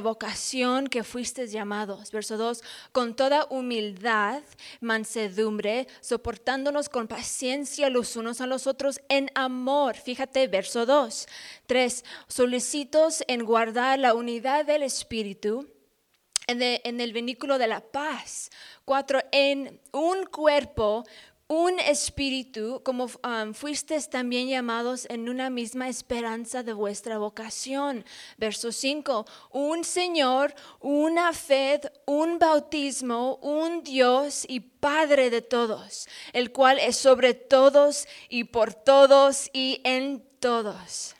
vocación que fuisteis llamados. Verso 2, con toda humildad, mansedumbre, soportándonos con paciencia los unos a los otros en amor. Fíjate, verso 2. 3, solicitos en guardar la unidad del Espíritu en, el- en el vínculo de la paz. Cuatro, en un cuerpo, un espíritu, como um, fuisteis también llamados en una misma esperanza de vuestra vocación. Verso 5, un Señor, una fe, un bautismo, un Dios y Padre de todos, el cual es sobre todos y por todos y en todos.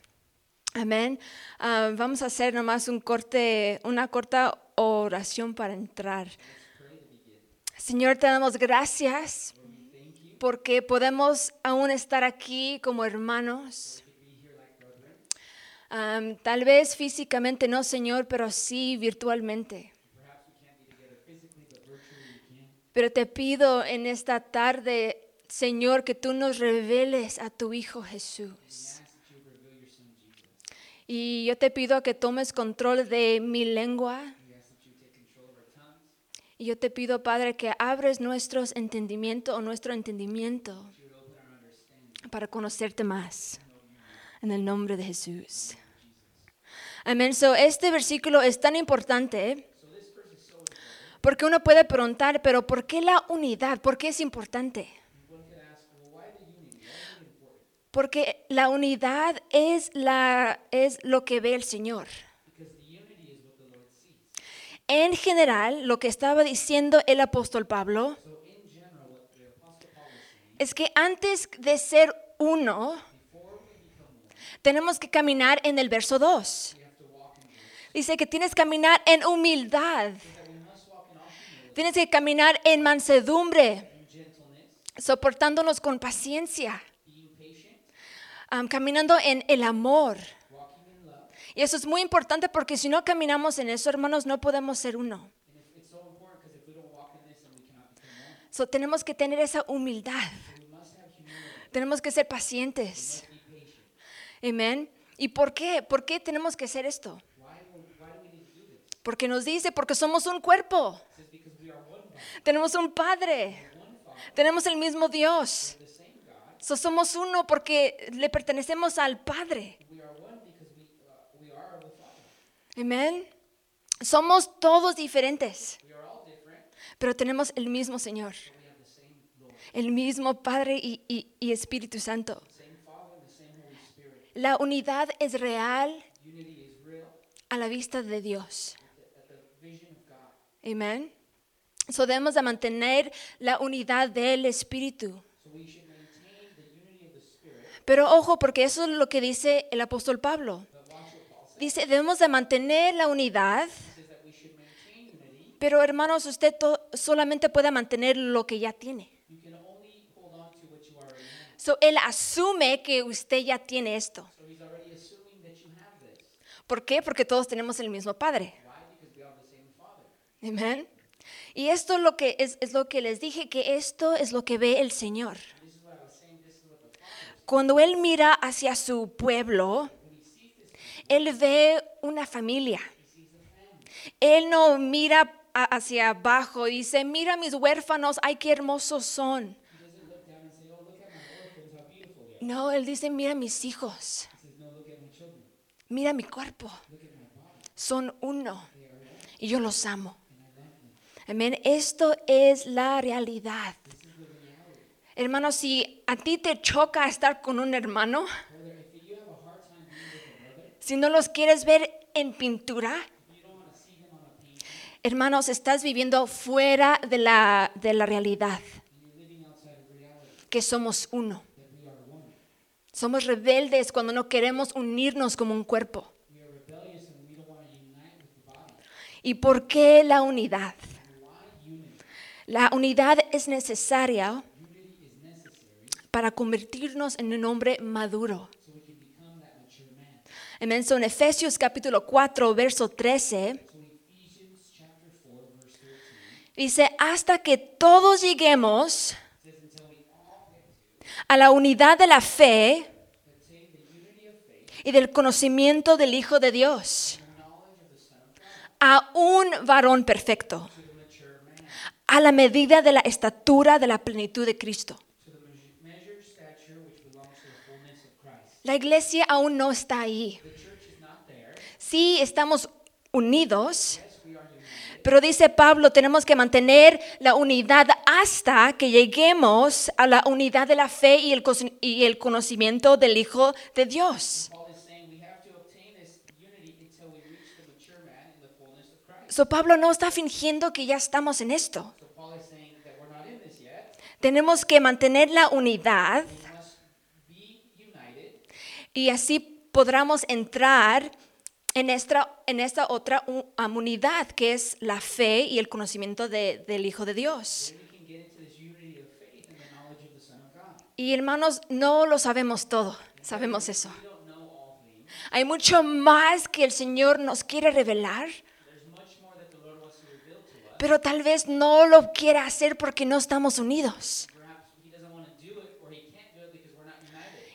Amén. Ah, vamos a hacer nomás un corte, una corta oración para entrar. Señor, te damos gracias porque podemos aún estar aquí como hermanos. Am, tal vez físicamente no, Señor, pero sí virtualmente. Pero te pido en esta tarde, Señor, que tú nos reveles a tu Hijo Jesús. Y yo te pido que tomes control de mi lengua. Y yo te pido, Padre, que abres nuestros entendimiento o nuestro entendimiento para conocerte más. En el nombre de Jesús. Amén. So, este versículo es tan importante porque uno puede preguntar, pero ¿por qué la unidad? ¿Por qué es importante? Porque la unidad es, la, es lo que ve el Señor. En general, lo que estaba diciendo el apóstol Pablo es que antes de ser uno, tenemos que caminar en el verso 2. Dice que tienes que caminar en humildad. Tienes que caminar en mansedumbre, soportándonos con paciencia, caminando en el amor. Y eso es muy importante porque si no caminamos en eso, hermanos, no podemos ser uno. So, tenemos que tener esa humildad. Tenemos que ser pacientes. Amén. ¿Y por qué? ¿Por qué tenemos que hacer esto? Porque nos dice, porque somos un cuerpo. Tenemos un Padre. Tenemos el mismo Dios. So, somos uno porque le pertenecemos al Padre. Amén. Somos todos diferentes, pero tenemos el mismo Señor, el mismo Padre y, y- y Espíritu Santo. La unidad es real a la vista de Dios. Amén. So debemos de mantener la unidad del Espíritu. Pero ojo, porque eso es lo que dice el apóstol Pablo. Dice, debemos de mantener la unidad. Pero hermanos, usted solamente puede mantener lo que ya tiene. So, él asume que usted ya tiene esto. ¿Por qué? Porque todos tenemos el mismo Padre. Amén. Y esto es lo que es, es lo que les dije que esto es lo que ve el Señor. Cuando él mira hacia su pueblo, él ve una familia. Él no mira hacia abajo y dice, mira mis huérfanos, ay, qué hermosos son. No, él dice, mira mis hijos. Mira mi cuerpo. Son uno. Y yo los amo. Amén. Esto es la realidad. Hermano, si a ti te choca estar con un hermano, si no los quieres ver en pintura, hermanos, estás viviendo fuera de la, de la realidad, que somos uno. Somos rebeldes cuando no queremos unirnos como un cuerpo. ¿Y por qué la unidad? La unidad es necesaria para convertirnos en un hombre maduro. En Efesios capítulo 4, verso 13, dice, hasta que todos lleguemos a la unidad de la fe y del conocimiento del Hijo de Dios, a un varón perfecto, a la medida de la estatura de la plenitud de Cristo. La iglesia aún no está ahí. Sí, estamos unidos, pero dice Pablo, tenemos que mantener la unidad hasta que lleguemos a la unidad de la fe y el, cos- y el conocimiento del Hijo de Dios. So Pablo no está fingiendo que ya estamos en esto. Tenemos que mantener la unidad y así podremos entrar en esta, en esta otra unidad que es la fe y el conocimiento de- del Hijo de Dios. Y hermanos, no lo sabemos todo, sabemos eso. Hay mucho más que el Señor nos quiere revelar, pero tal vez no lo quiera hacer porque no estamos unidos.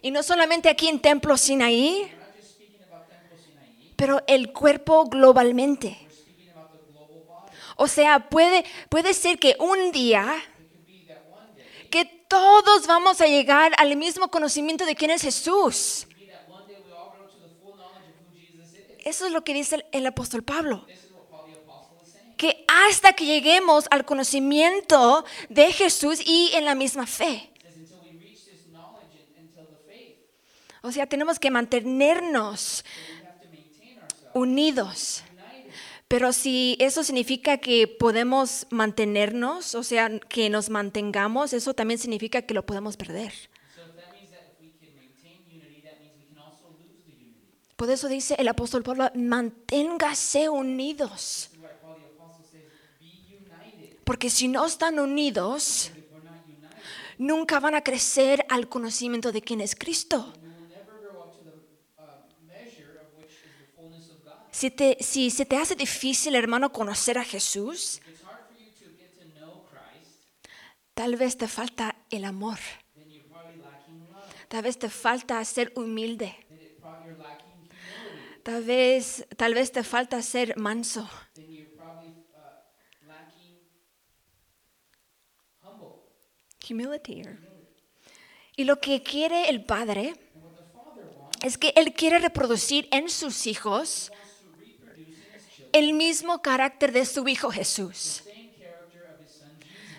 Y no solamente aquí en Templo Sinaí, pero el cuerpo globalmente. O sea, puede, puede ser que un día que todos vamos a llegar al mismo conocimiento de quién es Jesús. Eso es lo que dice el, apóstol Pablo. Que hasta que lleguemos al conocimiento de Jesús y en la misma fe. O sea, tenemos que mantenernos unidos. Pero si eso significa que podemos mantenernos, o sea, que nos mantengamos, eso también significa que lo podemos perder. Por eso dice el apóstol Pablo, manténgase unidos. Porque si no están unidos, nunca van a crecer al conocimiento de quién es Cristo. Si, te, si se te hace difícil, hermano, conocer a Jesús, tal vez te falta el amor. Tal vez te falta ser humilde. Tal vez, tal vez te falta ser manso. Uh. Humility. Y lo que quiere el Padre es que Él quiere reproducir en sus hijos el mismo carácter de su Hijo Jesús.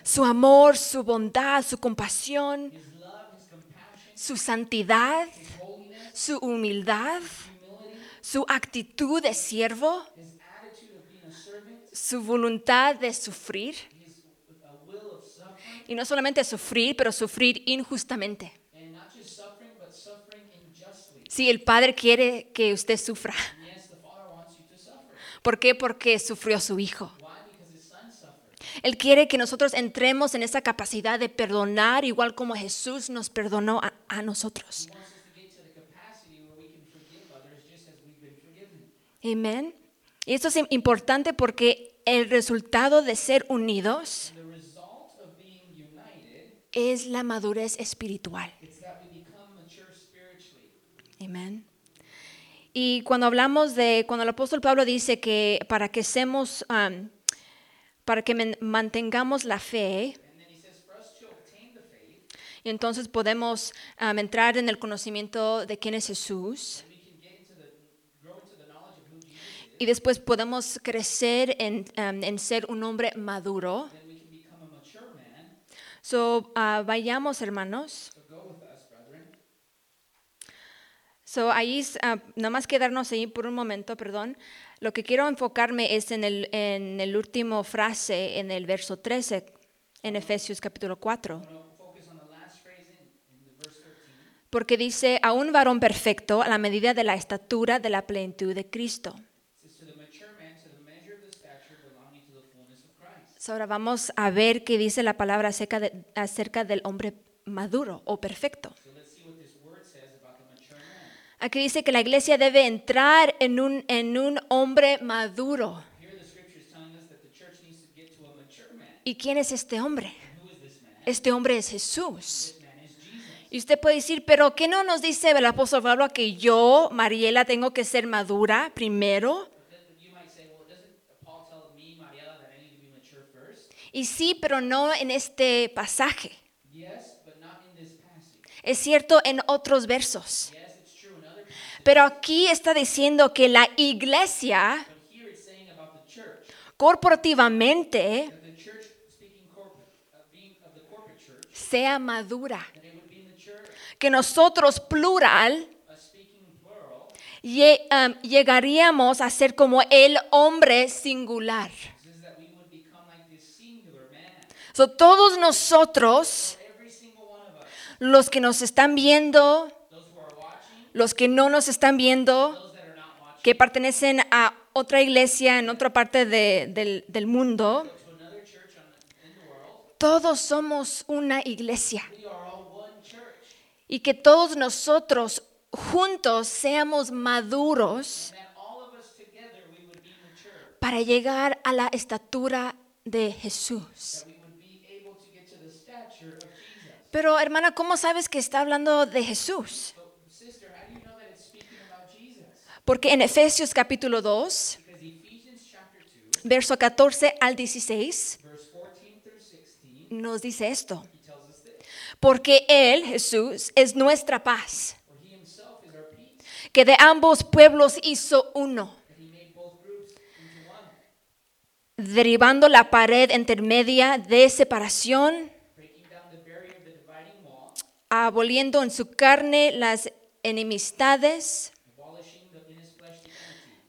Su amor, su bondad, su compasión, su santidad, su humildad, su actitud de siervo, su voluntad de sufrir. Y no solamente sufrir, pero sufrir injustamente. Sí, el Padre quiere que usted sufra. ¿Por qué? Porque sufrió su Hijo. Él quiere que nosotros entremos en esa capacidad de perdonar, igual como Jesús nos perdonó a, a nosotros. Amén. Y esto es importante porque el resultado de ser unidos es la madurez espiritual. Amén. Y cuando hablamos de, cuando el apóstol Pablo dice que para que seamos, um, para que mantengamos la fe, y entonces podemos um, entrar en el conocimiento de quién es Jesús, y después podemos crecer en, um, en ser un hombre maduro. So, ah, vayamos, hermanos. So, ahí, ah, nada más quedarnos ahí por un momento, perdón. Lo que quiero enfocarme es en el, en el último frase, en el verso 13, en Efesios capítulo 4. I'm going to focus on the last phrase in, in the verse 13. Porque dice, a un varón perfecto a la medida de la estatura de la plenitud de Cristo. So, ahora vamos a ver qué dice la palabra acerca, de- acerca del hombre maduro o perfecto. Aquí dice que la iglesia debe entrar en un, en un hombre maduro. Here the scripture is telling us that the church needs to get to a mature man. ¿Y quién es este hombre? Este hombre es Jesús. Y usted puede decir, pero ¿qué no nos dice el apóstol Pablo que yo, Mariela, tengo que ser madura primero? Y sí, pero no en este pasaje. Es cierto en otros versos. Pero aquí está diciendo que la iglesia corporativamente sea madura. Que nosotros, plural, um, llegaríamos a ser como el hombre singular. So, todos nosotros, los que nos están viendo, los que no nos están viendo, que pertenecen a otra iglesia en otra parte de- del, mundo, todos somos una iglesia. Y que todos nosotros juntos seamos maduros para llegar a la estatura de Jesús. Pero hermana, ¿cómo sabes que está hablando de Jesús? Porque en Efesios capítulo 2, Because Ephesians chapter 2, verso 14 al 16, verse 14 through 16, nos dice esto. Porque Él, Jesús, es nuestra paz, que de ambos pueblos hizo uno, derribando la pared intermedia de separación, aboliendo en su carne las enemistades, abolishing the, in his flesh the enmity,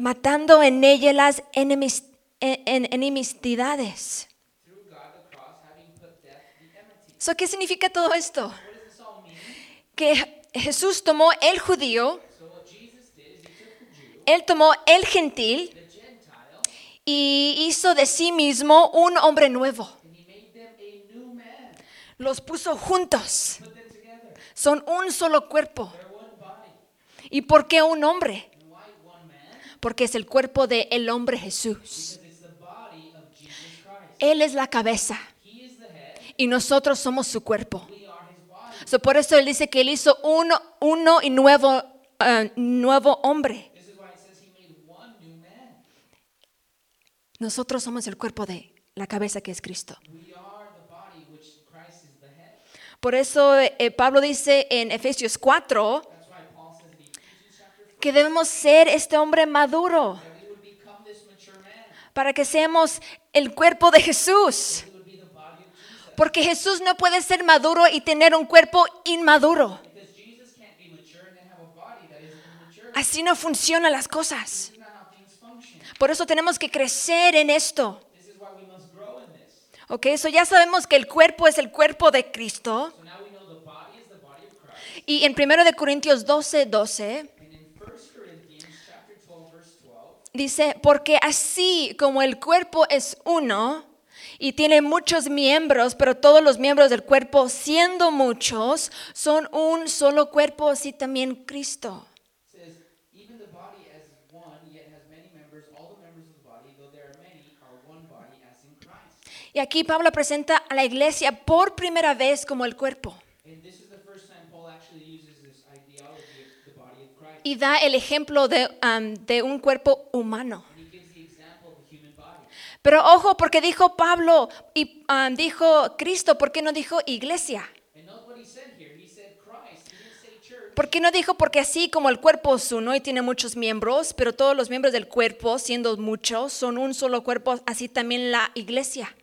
matando en ella las enemis- en- en- enemistades. So, ¿Qué significa todo esto? Que Jesús tomó el judío, él tomó el gentil y hizo de sí mismo un hombre nuevo. Los puso juntos. Son un solo cuerpo. ¿Y por qué un hombre? Porque es el cuerpo del el hombre Jesús. Él es la cabeza y nosotros somos su cuerpo. So, por eso él dice que él hizo uno, uno y nuevo, eh, nuevo hombre. Nosotros somos el cuerpo de la cabeza que es Cristo. Por eso eh, Pablo dice en Efesios 4 que debemos ser este hombre maduro para que seamos el cuerpo de Jesús. Porque Jesús no puede ser maduro y tener un cuerpo inmaduro. Así no funcionan las cosas. Por eso tenemos que crecer en esto. Ok, eso ya sabemos que el cuerpo es el cuerpo de Cristo. Y en 1 de Corintios 12, 12 And in 1 Corinthians chapter 12 verse 12, dice, porque así como el cuerpo es uno y tiene muchos miembros, pero todos los miembros del cuerpo, siendo muchos, son un solo cuerpo, así también Cristo. Y aquí Pablo presenta a la iglesia por primera vez como el cuerpo y da el ejemplo de, de un cuerpo humano. Pero ojo, porque dijo Pablo y dijo Cristo, ¿por qué no dijo iglesia? ¿Por qué no dijo porque así como el cuerpo es uno y tiene muchos miembros, pero todos los miembros del cuerpo, siendo muchos, son un solo cuerpo, así también la iglesia?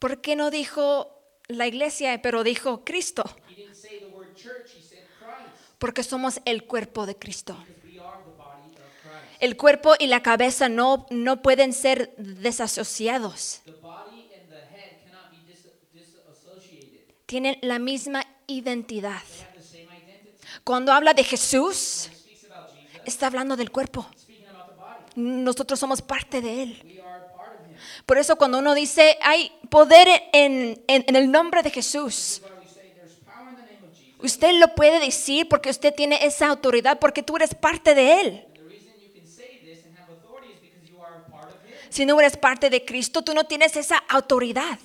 ¿Por qué no dijo la iglesia, pero dijo Cristo? Porque somos el cuerpo de Cristo. El cuerpo y la cabeza no, no pueden ser desasociados. Tienen la misma identidad. Cuando habla de Jesús, está hablando del cuerpo. nosotros somos parte de Él. Por eso cuando uno dice, hay poder en, en- en el nombre de Jesús, usted lo puede decir porque usted tiene esa autoridad, porque tú eres parte de Él. Si no eres parte de Cristo, tú no tienes esa autoridad.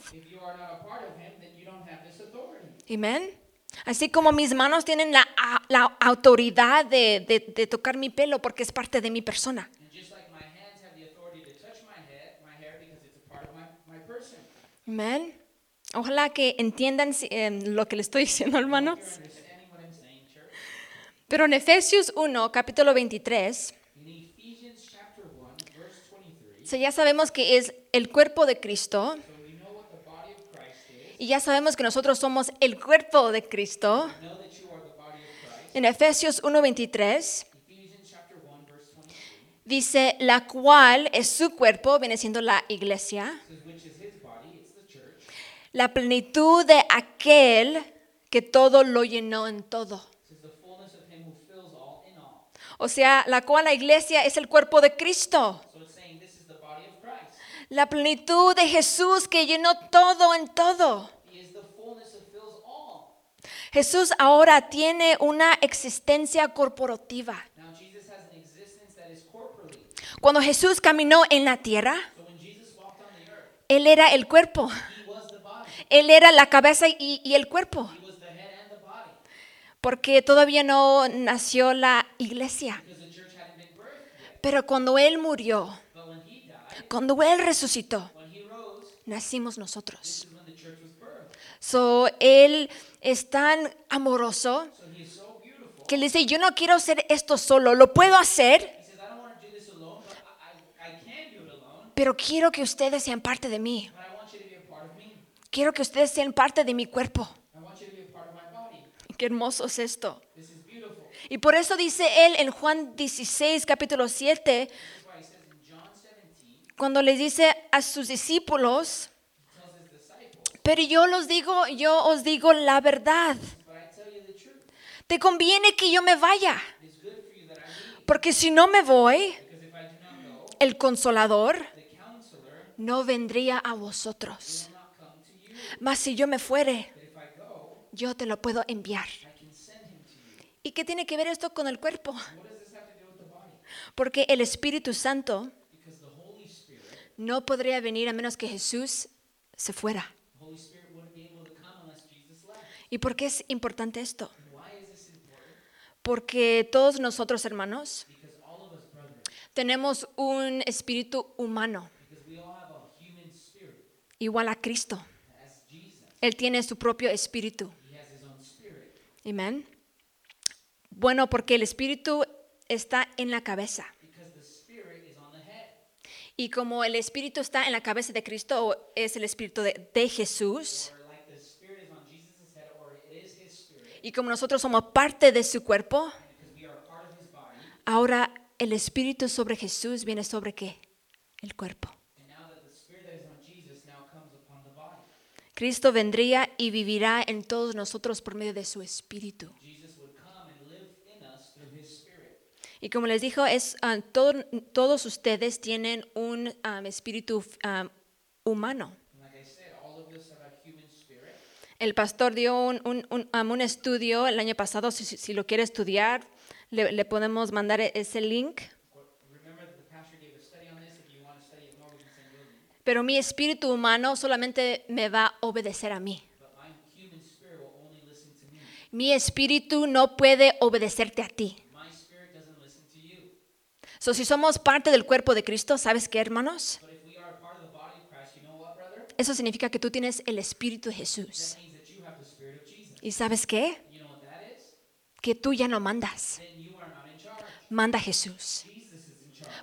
Amén. Así como mis manos tienen la, la autoridad de, de- de tocar mi pelo porque es parte de mi persona. Amén. Ojalá que entiendan em, lo que le estoy diciendo, hermanos. Pero en Efesios 1, capítulo 23, In Ephesians chapter 1, verse 23, so ya sabemos que es el cuerpo de Cristo y ya sabemos que nosotros somos el cuerpo de Cristo. En Efesios 1, 23 Ephesians chapter 1, verse 23 dice, la cual es su cuerpo, viene siendo la iglesia, la plenitud de aquel que todo lo llenó en todo. O sea, la cual la iglesia es el cuerpo de Cristo. La plenitud de Jesús que llenó todo en todo. Jesús ahora tiene una existencia corporativa. Cuando Jesús caminó en la tierra, Él era el cuerpo. he was the body. Él era la cabeza y, el cuerpo. Porque todavía no nació la iglesia. Pero cuando Él murió, cuando Él resucitó, nacimos nosotros. So, Él es tan amoroso que le dice, yo no quiero hacer esto solo, lo puedo hacer, pero quiero que ustedes sean parte de mí. Quiero que ustedes sean parte de mi cuerpo. I want you to be a part of my body. Qué hermoso es esto. Y por eso dice él en Juan 16, capítulo 7, That's why he says in John 17, cuando les dice a sus discípulos, pero yo los digo, yo os digo la verdad. But I tell you the truth. Te conviene que yo me vaya, porque si no me voy, Because if I do not go, el consolador the counselor no vendría a vosotros. Mas si yo me fuere, yo te lo puedo enviar. ¿Y qué tiene que ver esto con el cuerpo? Porque el Espíritu Santo no podría venir a menos que Jesús se fuera. ¿Y por qué es importante esto? Porque todos nosotros, hermanos, tenemos un espíritu humano, igual a Cristo. Él tiene su propio espíritu. Amén. Bueno, porque el espíritu está en la cabeza. Y como el espíritu está en la cabeza de Cristo, o es el espíritu de, de Jesús, y como nosotros somos parte de su cuerpo, ahora el espíritu sobre Jesús viene sobre qué? El cuerpo. Cristo vendría y vivirá en todos nosotros por medio de su espíritu. Y como les dijo, es, ah, todo- todos ustedes tienen un ah, espíritu ah, humano. El pastor dio un, un- un, um, un estudio el año pasado, si, si- lo quiere estudiar, le, le podemos mandar ese link. Pero mi espíritu humano solamente me va a obedecer a mí. Mi espíritu no puede obedecerte a ti. So, si somos parte del cuerpo de Cristo, ¿sabes qué, hermanos? Eso significa que tú tienes el espíritu de Jesús. ¿Y sabes qué? Que tú ya no mandas. Manda Jesús.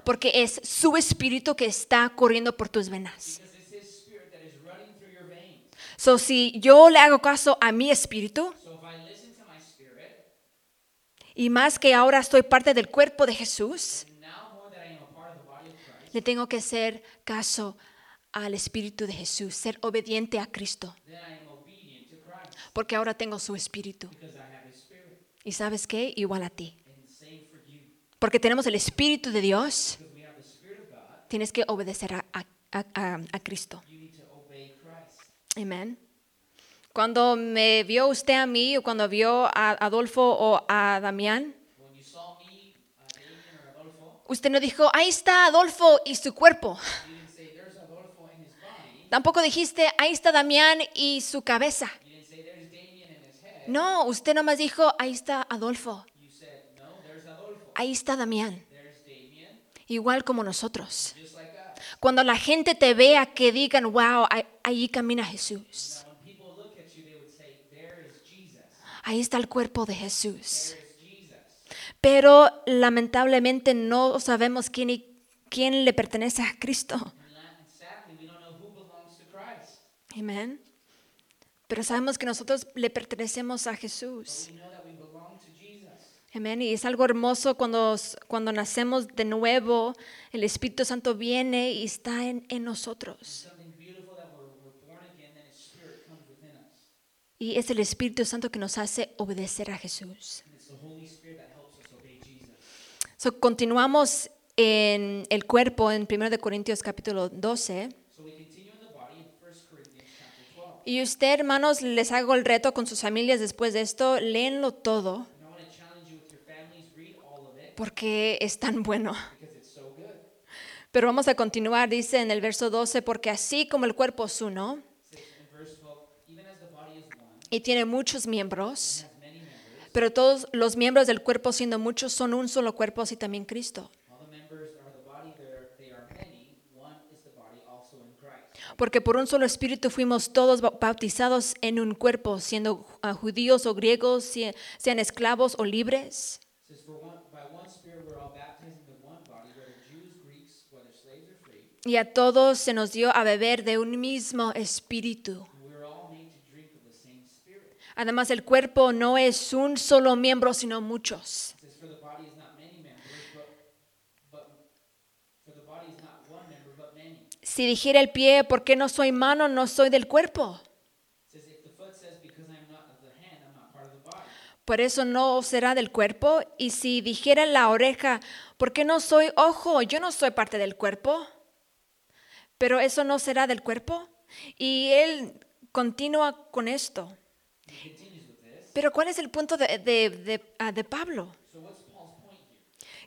Porque es su espíritu que está corriendo por tus venas. So, si yo le hago caso a mi espíritu, y más que ahora estoy parte del cuerpo de Jesús, le tengo que hacer caso al espíritu de Jesús, ser obediente a Cristo, porque ahora tengo su espíritu. ¿Y sabes qué? Igual a ti. Porque tenemos el espíritu de Dios tienes que obedecer a, a- a- a- Cristo. Amén. Cuando me vio usted a mí o cuando vio a Adolfo o a Damián, usted no dijo, ahí está Adolfo y su cuerpo. Tampoco dijiste, ahí está Damián y su cabeza. No, usted nomás dijo, ahí está Adolfo, You said, no, there's Adolfo. Ahí está Damián, igual como nosotros. Cuando la gente te vea, que digan, wow, ahí- camina Jesús. Ahí está el cuerpo de Jesús. Pero lamentablemente no sabemos quién, quién le pertenece a Cristo. Amén. Pero sabemos que nosotros le pertenecemos a Jesús. Amén. Y es algo hermoso cuando, cuando nacemos de nuevo, el Espíritu Santo viene y está en, en nosotros. Y es el Espíritu Santo que nos hace obedecer a Jesús. So, continuamos en el cuerpo en 1 de Corintios capítulo 12. So we continue in the body in 1 Corinthians chapter 12. Y usted, hermanos, les hago el reto con sus familias después de esto, léenlo todo porque es tan bueno. Pero vamos a continuar, dice en el verso 12, porque así como el cuerpo es uno It says in verse 12, even as the body is one, y tiene muchos miembros, pero todos los miembros del cuerpo siendo muchos son un solo cuerpo, así también Cristo. Porque por un solo espíritu fuimos todos ba- bautizados en un cuerpo, siendo ah, judíos o griegos, sean esclavos o libres. Y a todos se nos dio a beber de un mismo espíritu. Además, el cuerpo no es un solo miembro, sino muchos. Si dijera el pie, ¿por qué no soy mano? No soy del cuerpo. Por eso no será del cuerpo. Y si dijera la oreja, ¿por qué no soy ojo? Yo no soy parte del cuerpo. Pero eso no será del cuerpo. Y él continúa con esto. Pero ¿cuál es el punto de, de- ah, de Pablo?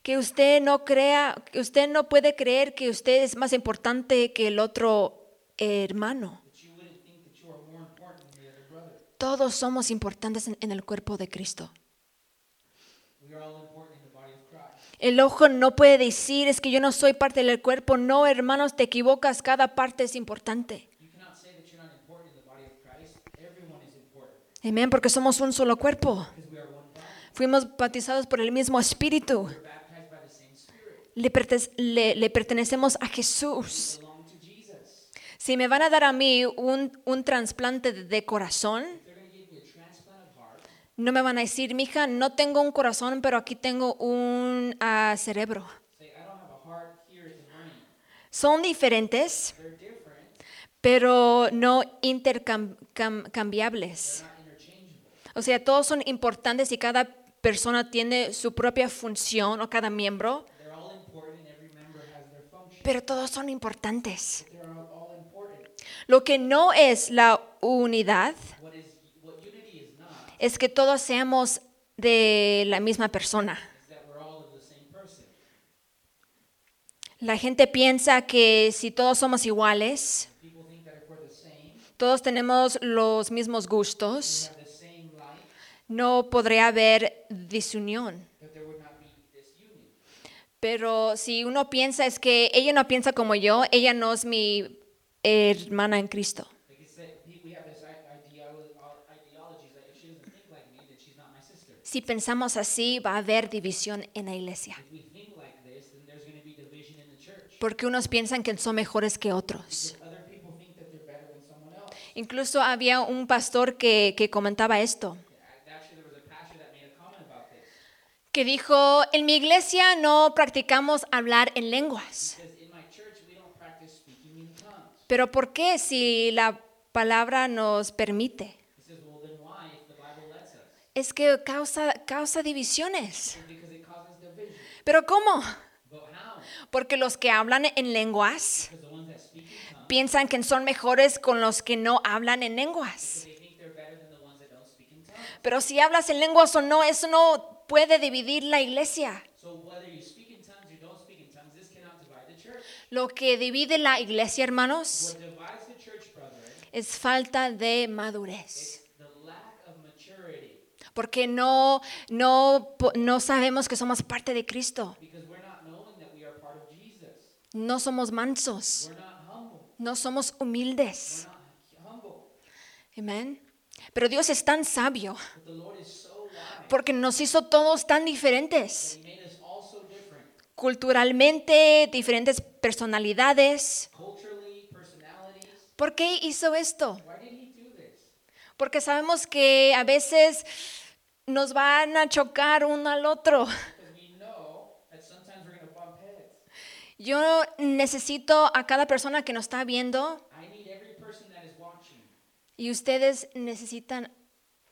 Que usted no crea, que usted no puede creer que usted es más importante que el otro hermano. Todos somos importantes en- en el cuerpo de Cristo. El ojo no puede decir es que yo no soy parte del cuerpo. No, hermanos, te equivocas. Cada parte es importante. Amén, porque somos un solo cuerpo. Fuimos bautizados por el mismo espíritu. Le, perte- le- le pertenecemos a Jesús. Si me van a dar a mí un, un trasplante de corazón, no me van a decir, mija, no tengo un corazón, pero aquí tengo un ah, cerebro. Son diferentes, pero no intercambiables. O sea, todos son importantes y cada persona tiene su propia función o cada miembro, pero todos son importantes. Lo que no es la unidad es que todos seamos de la misma persona. La gente piensa que si todos somos iguales, todos tenemos los mismos gustos, no podría haber disunión. Pero si uno piensa es que ella no piensa como yo, ella no es mi hermana en Cristo. Si pensamos así, va a haber división en la iglesia. Porque unos piensan que son mejores que otros. Incluso había un pastor que, que comentaba esto, que dijo, en mi iglesia no practicamos hablar en lenguas. Pero ¿por qué si la palabra nos permite? Es que causa, causa divisiones. ¿Pero cómo? Porque los que hablan en lenguas piensan que son mejores con los que no hablan en lenguas. Pero si hablas en lenguas o no, eso no puede dividir la iglesia. So whether you speak in tongues or don't speak in tongues, this cannot divide the church. Lo que divide la iglesia, hermanos, What divides the church, brethren, es falta de madurez. Porque no, no, no sabemos que somos parte de Cristo. Because we're not knowing that we are part of Jesus. No somos mansos. No somos humildes. We're not humble. Amén. Pero Dios es tan sabio porque nos hizo todos tan diferentes. Culturalmente, diferentes personalidades. ¿Por qué hizo esto? Porque sabemos que a veces nos van a chocar uno al otro. Yo necesito a cada persona que nos está viendo I need every person that is watching. y ustedes necesitan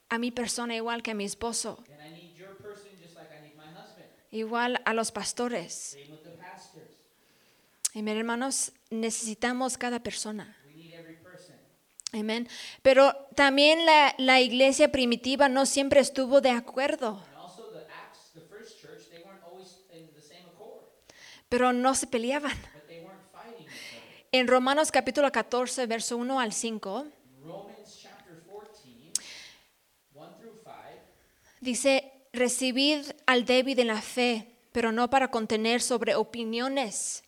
a mi persona igual que a mi esposo, And I need your person just like I need my husband. igual a los pastores. Pastors. Amén, hermanos, necesitamos cada persona. Amén. Pero también la, la iglesia primitiva no siempre estuvo de acuerdo, pero no se peleaban. En Romanos capítulo 14, verso 1 al 5, In Romans chapter 14, 1 through 5, dice, recibid al débil en la fe, pero no para contener sobre opiniones.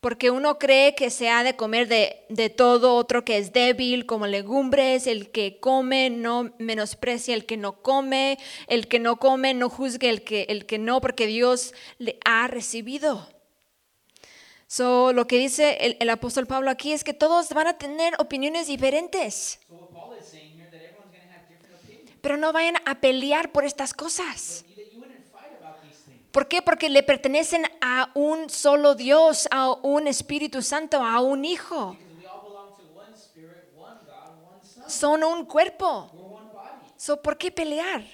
Porque uno cree que se ha de comer de, de todo, otro que es débil, como legumbres, el que come no menosprecia el que no come, el que no come no juzgue el que, el que no, porque Dios le ha recibido. So, lo que dice el, el apóstol Pablo aquí es que todos van a tener opiniones diferentes, So pero no vayan a pelear por estas cosas. ¿Por qué? Porque le pertenecen a un solo Dios, a un Espíritu Santo, a un Hijo. Son. Un cuerpo. So, ¿Por qué pelear?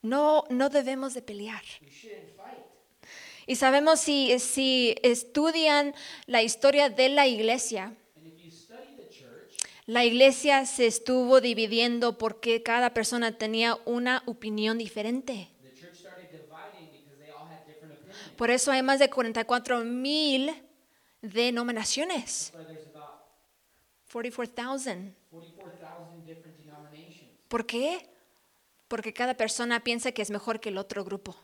No, no debemos de pelear. Y sabemos si, si estudian la historia de la iglesia, la iglesia se estuvo dividiendo porque cada persona tenía una opinión diferente. Por eso hay más de 44 mil denominaciones. That's why there's about 44,000. 44,000 different denominations ¿Por qué? Porque cada persona piensa que es mejor que el otro grupo.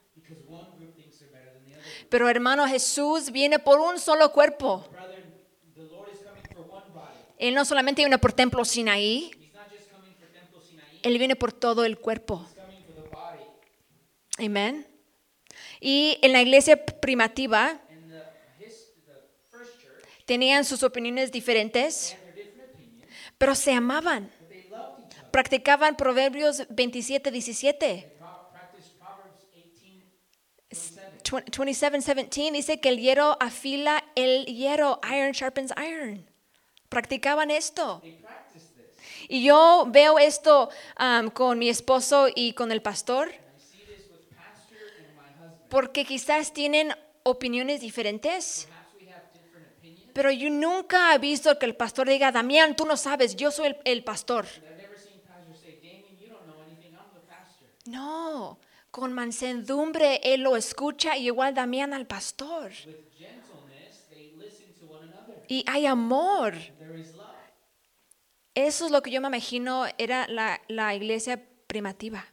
Pero hermano Jesús viene por un solo cuerpo. Él no solamente viene por Templo Sinaí, Él viene por todo el cuerpo. Amén. Y en la iglesia primativa tenían sus opiniones diferentes, pero se amaban. Practicaban Proverbios 27, 17. They pro- practiced Proverbs 18, 27. 27, 17 dice que el hierro afila el hierro, iron sharpens iron. Practicaban esto. Y yo veo esto um, con mi esposo y con el pastor, porque quizás tienen opiniones diferentes, Perhaps we have different opinions. pero yo nunca he visto que el pastor diga, Damián, tú no sabes, yo soy el, el pastor. No, con mansedumbre él lo escucha y igual Damián al pastor. With gentleness, they listen to one another. Y hay amor. Eso es lo que yo me imagino era la, la iglesia primativa.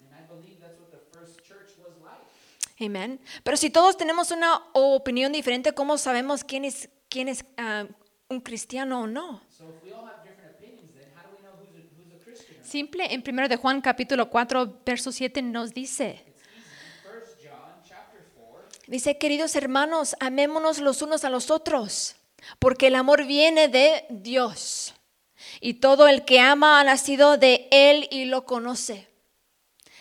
Amén. Pero si todos tenemos una opinión diferente, ¿cómo sabemos quién es, quién es ah, un cristiano o no? Simple, en 1 de Juan capítulo 4, verso 7 nos dice, It's easy. First John chapter 4. dice, queridos hermanos, amémonos los unos a los otros, porque el amor viene de Dios. Y todo el que ama ha nacido de Él y lo conoce.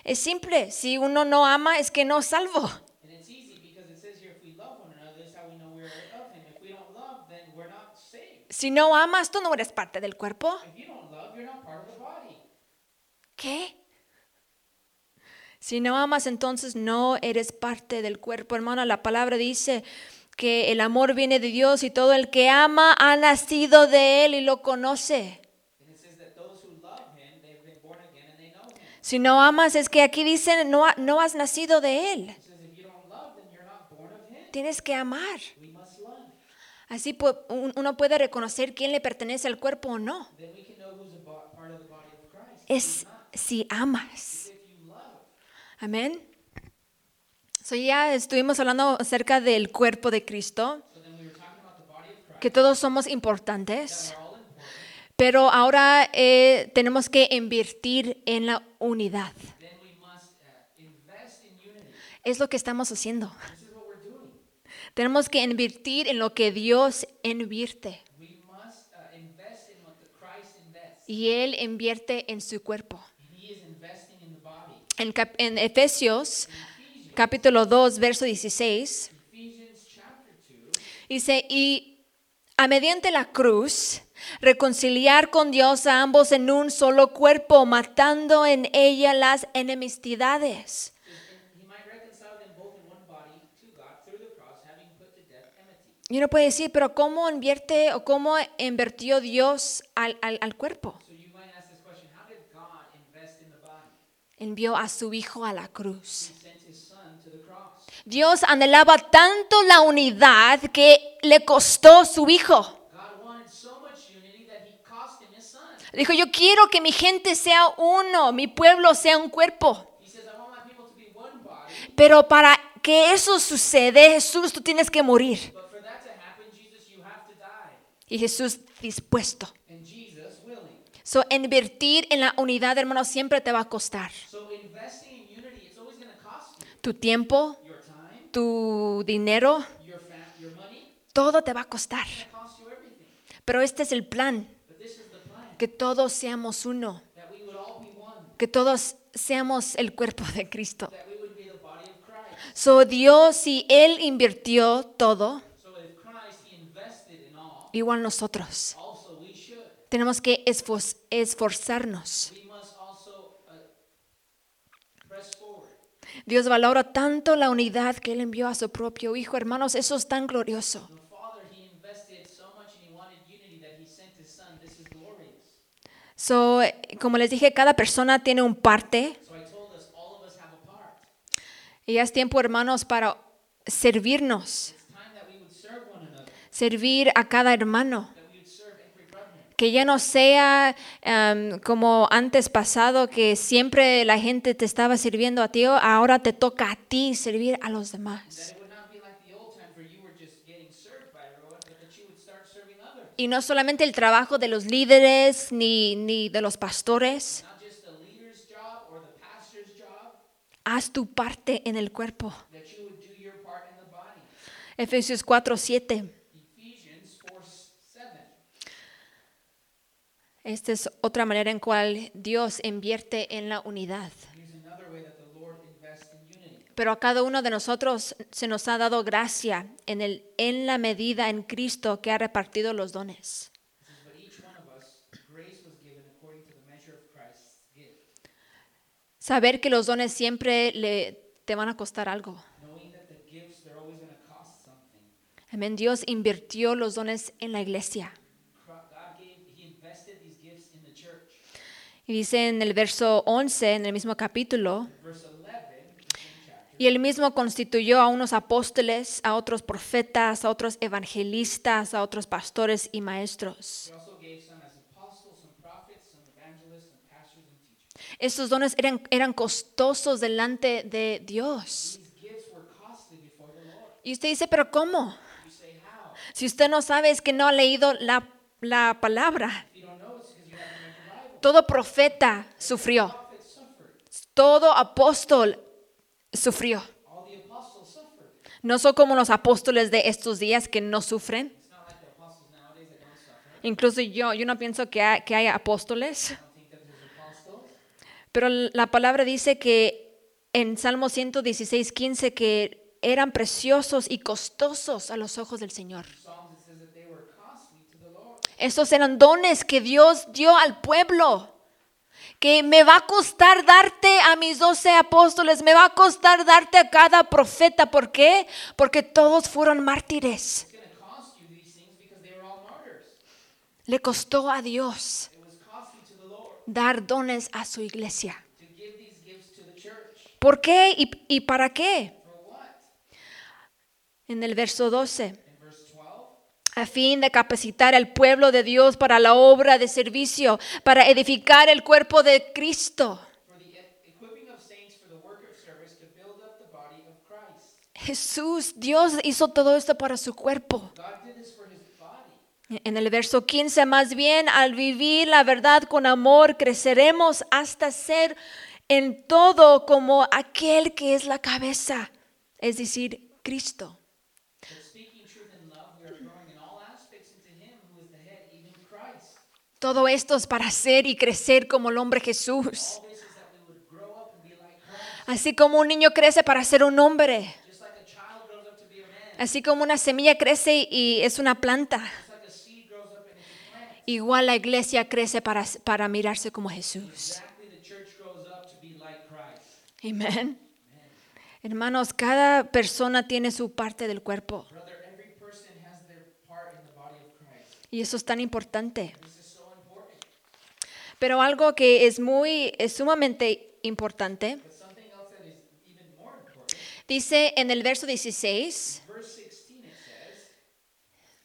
Es simple, si uno no ama es que no es salvo. And it's easy because it says here if we love one another, this is how we know we're of him. If we don't love, then we're not saved. Si no amas, tú no eres parte del cuerpo. ¿Qué? Si no amas, entonces no eres parte del cuerpo. Hermano, la palabra dice que el amor viene de Dios y todo el que ama ha nacido de Él y lo conoce. Si no amas, es que aquí dice, no, no has nacido de Él. Tienes que amar. Así uno puede reconocer quién le pertenece al cuerpo o no. Es si amas. Amén. So ya estuvimos hablando acerca del cuerpo de Cristo, que todos somos importantes. Pero ahora eh, tenemos que invertir en la unidad. Es lo que estamos haciendo. Tenemos que invertir en lo que Dios invierte y Él invierte en su cuerpo. En, en Efesios capítulo 2, verso 16, Ephesians chapter 2. dice, y a mediante la cruz, reconciliar con Dios a ambos en un solo cuerpo, matando en ella las enemistades. says, "And he might reconcile them both in one body to God through the cross, having put to death enmity. Y uno puede decir, pero ¿cómo invierte o cómo invirtió Dios al, al- al cuerpo? Envió a su Hijo a la cruz. Dios anhelaba tanto la unidad que le costó su Hijo. Dijo, yo quiero que mi gente sea uno, mi pueblo sea un cuerpo. Pero para que eso sucede, Jesús, tú tienes que morir. Y Jesús dispuesto. So, invertir en la unidad, hermano, siempre te va a costar. Tu tiempo, tu dinero, todo te va a costar. Pero este es el plan, But this is the plan que todos seamos uno, que todos seamos el cuerpo de Cristo. So, Dios, si Él invirtió todo, igual nosotros. Tenemos que esfor- esforzarnos. Dios valora tanto la unidad que Él envió a su propio Hijo. Hermanos, eso es tan glorioso. So, como les dije, cada persona tiene un parte. Y es tiempo, hermanos, para servirnos, servir a cada hermano. Que ya no sea em, como antes pasado, que siempre la gente te estaba sirviendo a ti, ahora te toca a ti servir a los demás. Y no solamente el trabajo de los líderes ni, ni de los pastores, haz tu parte en el cuerpo. Efesios 4, 7. Ephesians 4 7. Esta es otra manera en cual Dios invierte en la unidad. Pero a cada uno de nosotros se nos ha dado gracia en, el, en la medida en Cristo que ha repartido los dones. Saber que los dones siempre le, te van a costar algo. Amén. Dios invirtió los dones en la iglesia. Y dice en el verso 11, en el mismo capítulo, Verse 11, the same chapter. Y él mismo constituyó a unos apóstoles, a otros profetas, a otros evangelistas, a otros pastores y maestros. Estos dones eran, eran costosos delante de Dios. Y usted dice, pero ¿cómo? Si usted no sabe es que no ha leído la, la palabra. Todo profeta sufrió. Todo apóstol sufrió. No son como los apóstoles de estos días que no sufren. Incluso yo, yo no pienso que, hay- que haya apóstoles. Pero la palabra dice que en Salmo 116, 15, que eran preciosos y costosos a los ojos del Señor. Estos eran dones que Dios dio al pueblo. Que me va a costar darte a mis doce apóstoles, me va a costar darte a cada profeta. ¿Por qué? Porque todos fueron mártires. Le costó a Dios dar dones a su iglesia. ¿Por qué y, para qué? En el verso 12. In verse 12, a fin de capacitar al pueblo de Dios para la obra de servicio, para edificar el cuerpo de Cristo. Jesús, Dios hizo todo esto para su cuerpo. En el verso 15, más bien, al vivir la verdad con amor, creceremos hasta ser en todo como aquel que es la cabeza, es decir, Cristo. Todo esto es para ser y crecer como el hombre Jesús. Así como un niño crece para ser un hombre. Así como una semilla crece y es una planta, igual la iglesia crece para, para mirarse como Jesús. Amén. Hermanos, cada persona tiene su parte del cuerpo y eso es tan importante. Pero algo que es muy, es sumamente importante, dice en el verso 16, verse 16 it says,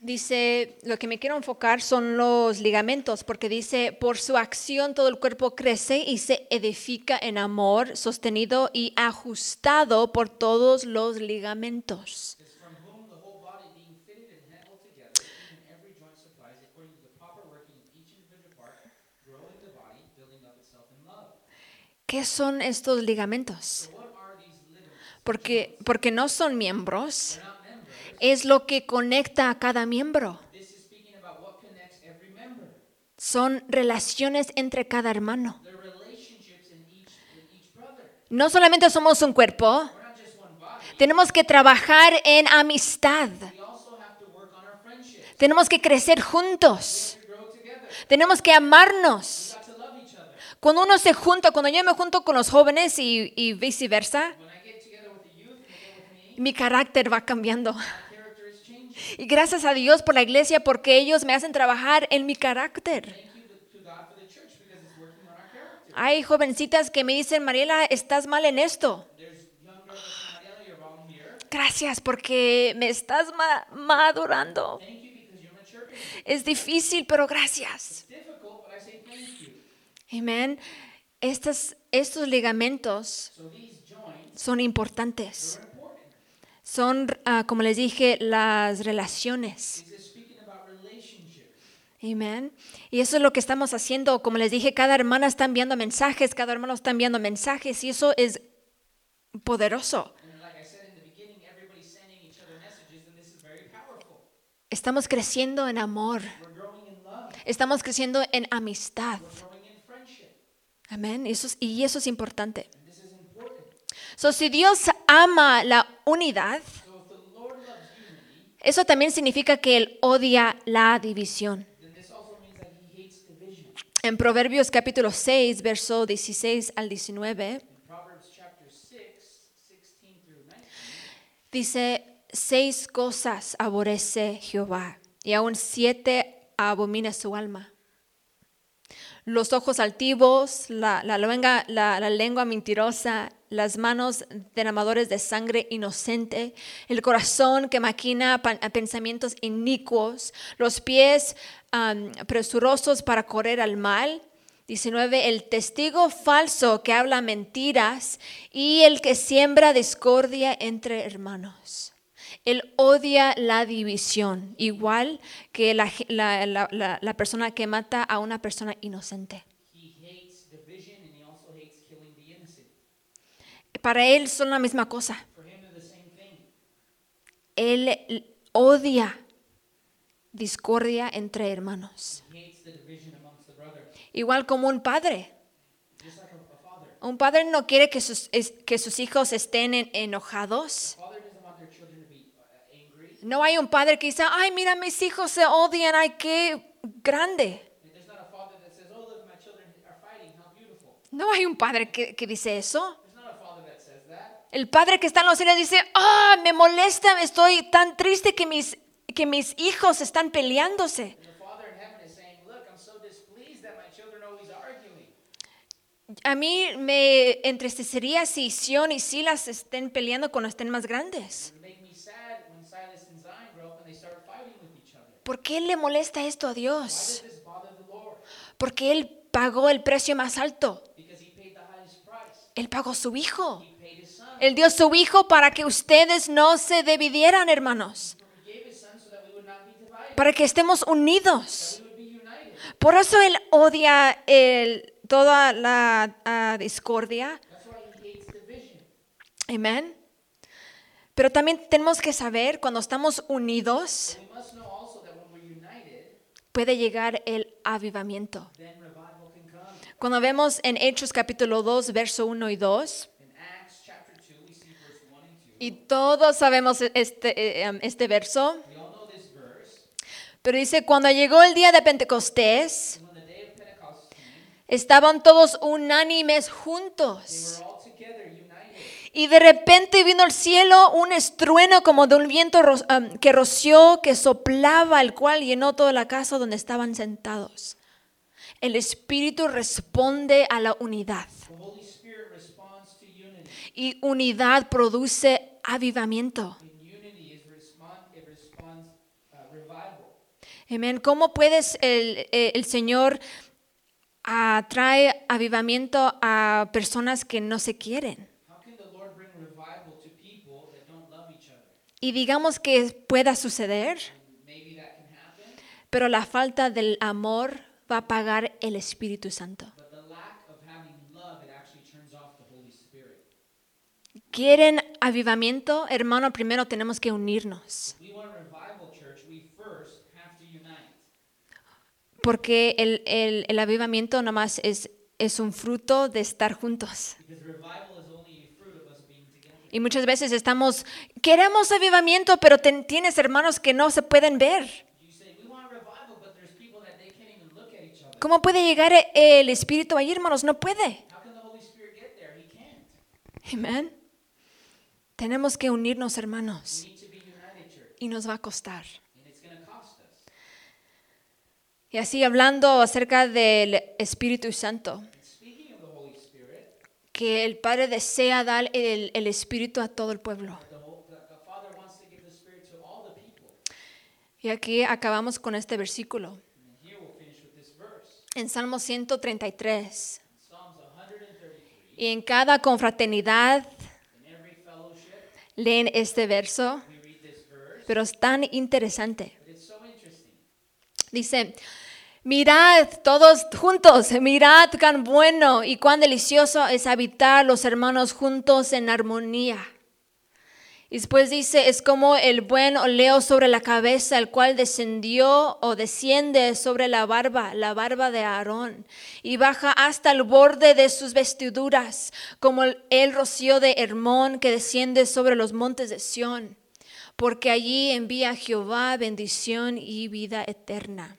Dice, lo que me quiero enfocar son los ligamentos, porque dice, por su acción todo el cuerpo crece y se edifica en amor, sostenido y ajustado por todos los ligamentos. ¿Qué son estos ligamentos? Porque, porque no son miembros, es lo que conecta a cada miembro. Son relaciones entre cada hermano. No solamente somos un cuerpo, tenemos que trabajar en amistad, tenemos que crecer juntos. Tenemos que amarnos. Cuando uno se junta, cuando yo me junto con los jóvenes y, viceversa, mi carácter va cambiando. Y gracias a Dios por la iglesia porque ellos me hacen trabajar en mi carácter. Hay jovencitas que me dicen, Mariela, estás mal en esto. Gracias porque me estás ma- madurando. Es difícil, pero gracias. Amén. Estos, estos ligamentos son importantes. Son, ah, como les dije, las relaciones. Amén. Y eso es lo que estamos haciendo. Como les dije, cada hermana está enviando mensajes, cada hermano está enviando mensajes y eso es poderoso. Estamos creciendo en amor, estamos creciendo en amistad. Amén. Eso es, y eso es importante. So, si Dios ama la unidad, eso también significa que Él odia la división. En Proverbios capítulo 6, verso 16 al 19, In Proverbs chapter 6, 16 through 19, dice, seis cosas aborrece Jehová y aún siete abomina su alma. Los ojos altivos, la, lengua, mentirosa, las manos derramadores de sangre inocente, el corazón que maquina pensamientos inicuos, los pies am, presurosos para correr al mal. 19. El testigo falso que habla mentiras y el que siembra discordia entre hermanos. Él odia la división, igual que la, la- la- persona que mata a una persona inocente. Para él son la misma cosa. Él odia discordia entre hermanos. Igual como un padre. Un padre no quiere que sus, que sus hijos estén en- enojados. No hay un padre que dice, ay, mira, mis hijos se odian, ay, qué grande. "Oh, look, my children are fighting. How beautiful." No hay un padre que, que dice eso. El padre que está en los cielos dice, ah, me molesta, estoy tan triste que mis, que mis hijos están peleándose. A mí me entristecería si Sion y Silas estén peleando cuando estén más grandes. ¿Por qué le molesta esto a Dios? Porque Él pagó el precio más alto. Él pagó su hijo. Él dio su hijo para que ustedes no se dividieran, hermanos. Para que estemos unidos. Por eso Él odia el- toda la discordia. Amén. Pero también tenemos que saber, cuando estamos unidos, puede llegar el avivamiento. Cuando vemos en Hechos capítulo 2, verso 1 y 2, In Acts chapter 2, we see verse 1 and 2. y todos sabemos este, eh, em, este verso, pero dice, cuando llegó el día de Pentecostés, estaban todos unánimes juntos. Y de repente vino al cielo un estrueno como de un viento ro- que roció, que soplaba, el cual llenó toda la casa donde estaban sentados. El Espíritu responde a la unidad. Y unidad produce avivamiento. Uh. Amén. ¿Cómo puedes el, eh, el Señor atrae avivamiento a personas que no se quieren? Y digamos que pueda suceder, pero la falta del amor va a pagar el Espíritu Santo. ¿Quieren avivamiento? Hermano, primero tenemos que unirnos, porque el, el- el avivamiento nomás es, es un fruto de estar juntos. Y muchas veces estamos, queremos avivamiento, pero ten- tienes hermanos que no se pueden ver. ¿Cómo puede llegar e- el Espíritu ahí, hermanos? No puede. Amén. Tenemos que unirnos, hermanos, y nos va a costar. Y así hablando acerca del Espíritu Santo, que el Padre desea dar el, el Espíritu a todo el pueblo. Y aquí acabamos con este versículo. En Salmo 133. In Psalms 133, Y en cada confraternidad leen este verso, pero es tan interesante. Dice, mirad todos juntos, mirad cuán bueno y cuán delicioso es habitar los hermanos juntos en armonía. Y después dice, es como el buen oleo sobre la cabeza, el cual descendió o desciende sobre la barba, la barba de Aarón, y baja hasta el borde de sus vestiduras, como el, rocío de Hermón que desciende sobre los montes de Sión, porque allí envía Jehová bendición y vida eterna.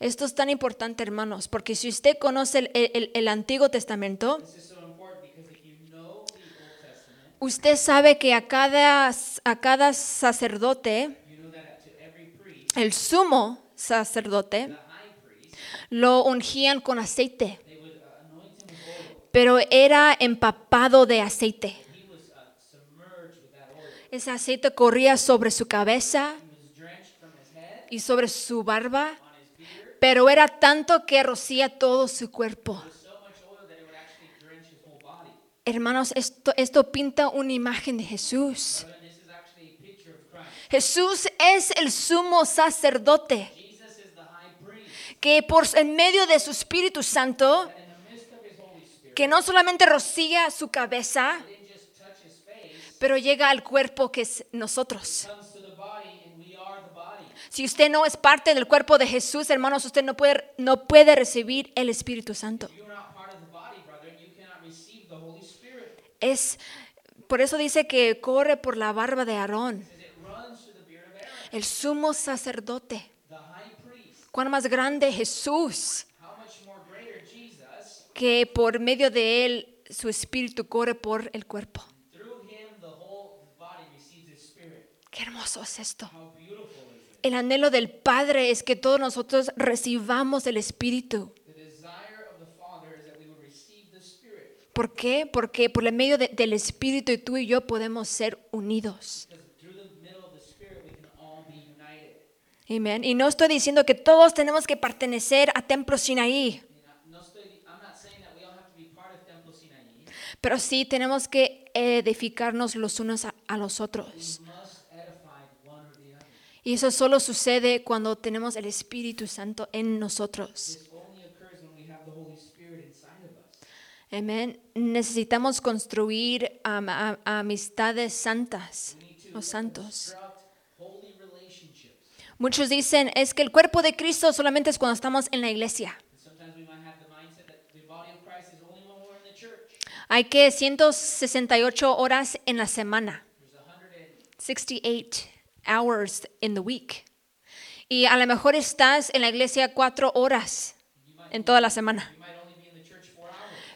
Esto es tan importante, hermanos, porque si usted conoce el, el- el Antiguo Testamento, This is so important because if you know the Old Testament, usted sabe que a cada, a cada sacerdote, you know that to every priest, el sumo sacerdote, lo ungían con aceite, pero era empapado de aceite. He was uh. Ese aceite corría sobre su cabeza y sobre su barba. Pero era tanto que rocía todo su cuerpo. Hermanos, esto, esto pinta una imagen de Jesús. Jesús es el sumo sacerdote que por en medio de su Espíritu Santo, que no solamente rocía su cabeza, pero llega al cuerpo que es nosotros. Si usted no es parte del cuerpo de Jesús, hermanos, usted no puede, no puede recibir el Espíritu Santo. Es por eso dice que corre por la barba de Aarón, el sumo sacerdote. Cuán más grande Jesús. Que por medio de él su espíritu corre por el cuerpo. Qué hermoso es esto. El anhelo del Padre es que todos nosotros recibamos el espíritu. ¿Por qué? Porque por el medio de- del espíritu tú y yo podemos ser unidos. Amén. Y no estoy diciendo que todos tenemos que pertenecer a Templo Sinaí. pero sí tenemos que edificarnos los unos a, a los otros. Y eso solo sucede cuando tenemos el Espíritu Santo en nosotros. Amén. Necesitamos construir a- amistades santas o santos. Muchos dicen es que el cuerpo de Cristo solamente es cuando estamos en la iglesia. Hay que 168 horas en la semana. There's 100 68 hours in the week. Y a lo mejor estás en la iglesia cuatro horas en toda la semana.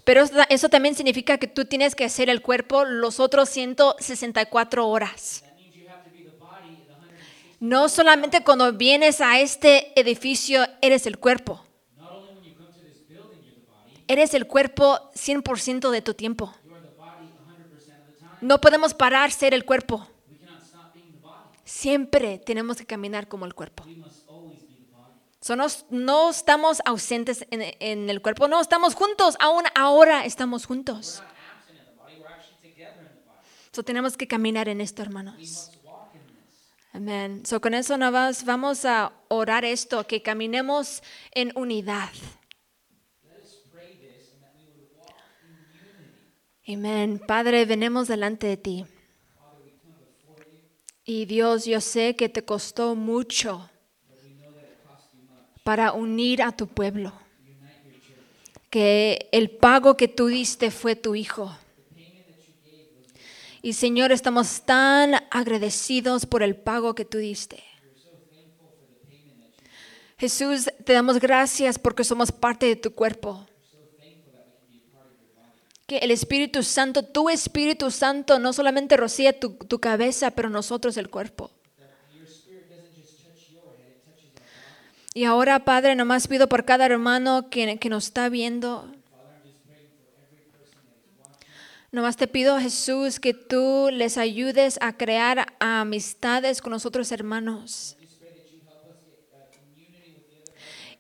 Pero eso- también significa que tú tienes que hacer el cuerpo los otros 164 horas. That means you have to be the body the 160. No solamente cuando vienes a este edificio eres el cuerpo. Eres el cuerpo 100% de tu tiempo. You are the body 100% of the time. No podemos parar ser el cuerpo. Siempre tenemos que caminar como el cuerpo. So, no, no estamos ausentes en, en el cuerpo, no estamos juntos, aún ahora estamos juntos. So, tenemos que caminar en esto, hermanos. Amén. So, con eso nada más vamos a orar esto, que caminemos en unidad. Amén. Padre, venimos delante de ti. Y Dios, yo sé que te costó mucho para unir a tu pueblo, que el pago que tú diste fue tu Hijo. Y Señor, estamos tan agradecidos por el pago que tú diste. Jesús, te damos gracias porque somos parte de tu cuerpo. Que el Espíritu Santo, tu Espíritu Santo, no solamente rocía tu, tu cabeza, pero nosotros el cuerpo. Y ahora, Padre, nomás pido por cada hermano que, que nos está viendo. Nomás te pido, Jesús, que tú les ayudes a crear amistades con nosotros hermanos.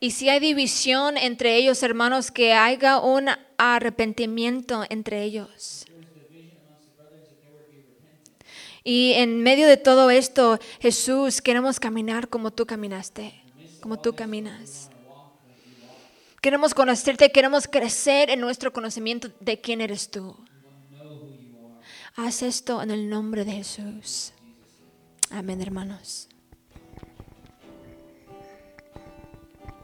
Y si hay división entre ellos, hermanos, que haya un arrepentimiento entre ellos. Y en medio de todo esto, Jesús, queremos caminar como tú caminaste, como tú caminas. Queremos conocerte, queremos crecer en nuestro conocimiento de quién eres tú. Haz esto en el nombre de Jesús. Amén, hermanos.